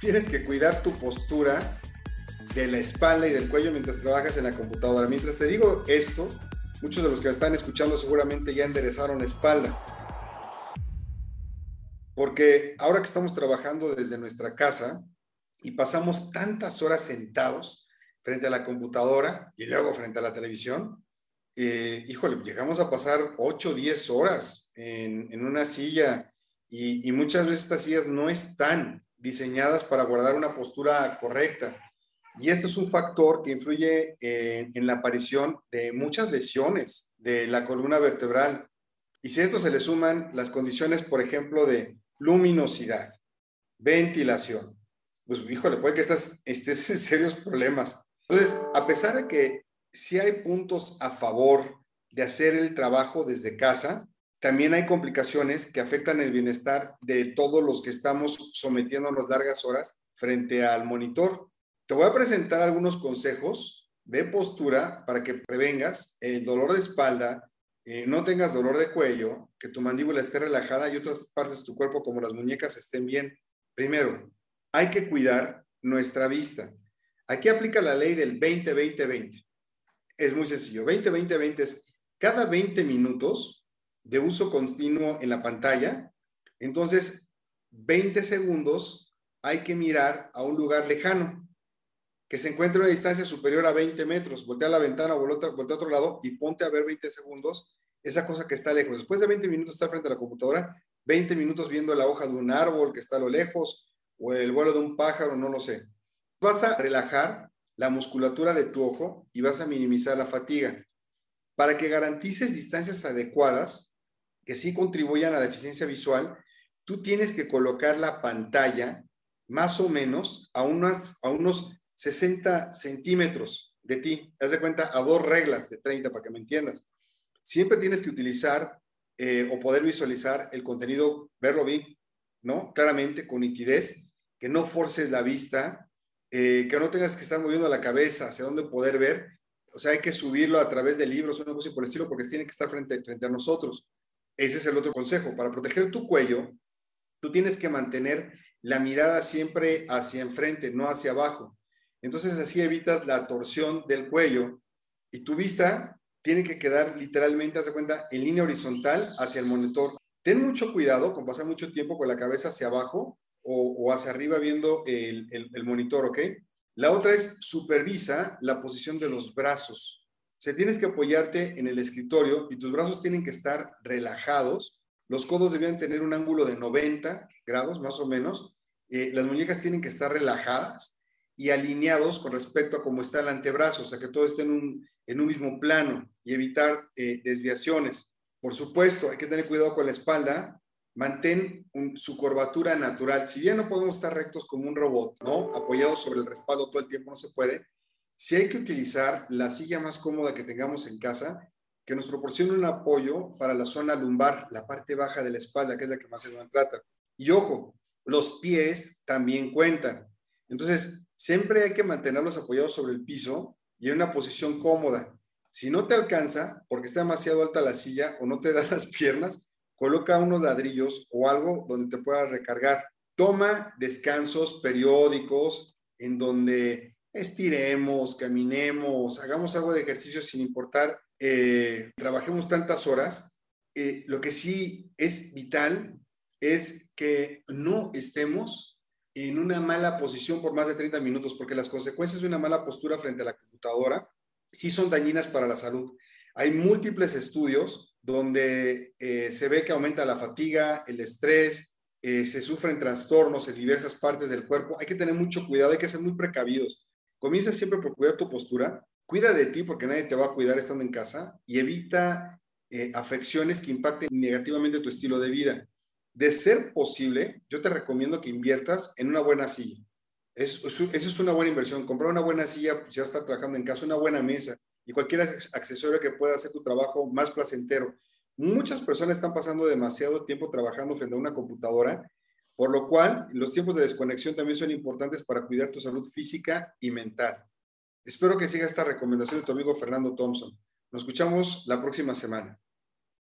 tienes que cuidar tu postura de la espalda y del cuello mientras trabajas en la computadora. Mientras te digo esto, muchos de los que están escuchando seguramente ya enderezaron espalda. Porque ahora que estamos trabajando desde nuestra casa y pasamos tantas horas sentados frente a la computadora y luego frente a la televisión, eh, híjole, llegamos a pasar 8 o 10 horas en, una silla y, y, muchas veces estas sillas no están diseñadas para guardar una postura correcta. Y esto es un factor que influye en, la aparición de muchas lesiones de la columna vertebral. Y si a esto se le suman las condiciones, por ejemplo, de luminosidad, ventilación, pues híjole, puede que estás, estés en serios problemas. Entonces, a pesar de que sí hay puntos a favor de hacer el trabajo desde casa, también hay complicaciones que afectan el bienestar de todos los que estamos sometiéndonos largas horas frente al monitor. Te voy a presentar algunos consejos de postura para que prevengas el dolor de espalda, eh, no tengas dolor de cuello, que tu mandíbula esté relajada y otras partes de tu cuerpo como las muñecas estén bien. Primero, hay que cuidar nuestra vista. Aquí aplica la ley del 20-20-20. Es muy sencillo. 20-20-20 es cada 20 minutos de uso continuo en la pantalla. Entonces, 20 segundos hay que mirar a un lugar lejano que se encuentre a una distancia superior a 20 metros. Voltea a la ventana, voltea, a otro lado y ponte a ver 20 segundos esa cosa que está lejos. Después de 20 minutos estar frente a la computadora, 20 minutos viendo la hoja de un árbol que está a lo lejos o el vuelo de un pájaro, no lo sé. Vas a relajar la musculatura de tu ojo y vas a minimizar la fatiga. Para que garantices distancias adecuadas que sí contribuyan a la eficiencia visual, tú tienes que colocar la pantalla más o menos a, unas, a unos 60 centímetros de ti. Haz de cuenta a dos reglas de 30 para que me entiendas. Siempre tienes que utilizar eh, o poder visualizar el contenido, verlo bien, ¿no? Claramente, con nitidez, que no forces la vista, eh, que no tengas que estar moviendo la cabeza hacia dónde poder ver. O sea, hay que subirlo a través de libros algo así por el estilo, porque tiene que estar frente, frente a nosotros. Ese es el otro consejo. Para proteger tu cuello, tú tienes que mantener la mirada siempre hacia enfrente, no hacia abajo. Entonces así evitas la torsión del cuello y tu vista tiene que quedar literalmente, haz de cuenta, en línea horizontal hacia el monitor. Ten mucho cuidado con pasar mucho tiempo con la cabeza hacia abajo o, hacia arriba viendo el, el, monitor, ¿ok? La otra es supervisa la posición de los brazos. O sea, tienes que apoyarte en el escritorio y tus brazos tienen que estar relajados. Los codos deben tener un ángulo de 90 grados, más o menos. Eh, las muñecas tienen que estar relajadas y alineados con respecto a cómo está el antebrazo, o sea, que todo esté en un, en un mismo plano y evitar eh, desviaciones. Por supuesto, hay que tener cuidado con la espalda, mantén su curvatura natural. Si bien no podemos estar rectos como un robot, ¿no? Apoyados sobre el respaldo todo el tiempo no se puede. Si hay que utilizar la silla más cómoda que tengamos en casa, que nos proporcione un apoyo para la zona lumbar, la parte baja de la espalda, que es la que más se nos trata. Y ojo, los pies también cuentan. Entonces, siempre hay que mantenerlos apoyados sobre el piso y en una posición cómoda. Si no te alcanza, porque está demasiado alta la silla o no te da las piernas, coloca unos ladrillos o algo donde te puedas recargar. Toma descansos periódicos en donde estiremos, caminemos, hagamos algo de ejercicio sin importar, eh, trabajemos tantas horas. Eh, lo que sí es vital es que no estemos en una mala posición por más de 30 minutos, porque las consecuencias de una mala postura frente a la computadora sí son dañinas para la salud. Hay múltiples estudios donde eh, se ve que aumenta la fatiga, el estrés, eh, se sufren trastornos en diversas partes del cuerpo. Hay que tener mucho cuidado, hay que ser muy precavidos. Comienza siempre por cuidar tu postura, cuida de ti porque nadie te va a cuidar estando en casa y evita eh, afecciones que impacten negativamente tu estilo de vida de ser posible, yo te recomiendo que inviertas en una buena silla. Es, eso es una buena inversión. Comprar una buena silla, si vas a estar trabajando en casa, una buena mesa y cualquier accesorio que pueda hacer tu trabajo más placentero. Muchas personas están pasando demasiado tiempo trabajando frente a una computadora, por lo cual los tiempos de desconexión también son importantes para cuidar tu salud física y mental. Espero que siga esta recomendación de tu amigo Fernando Thompson. Nos escuchamos la próxima semana.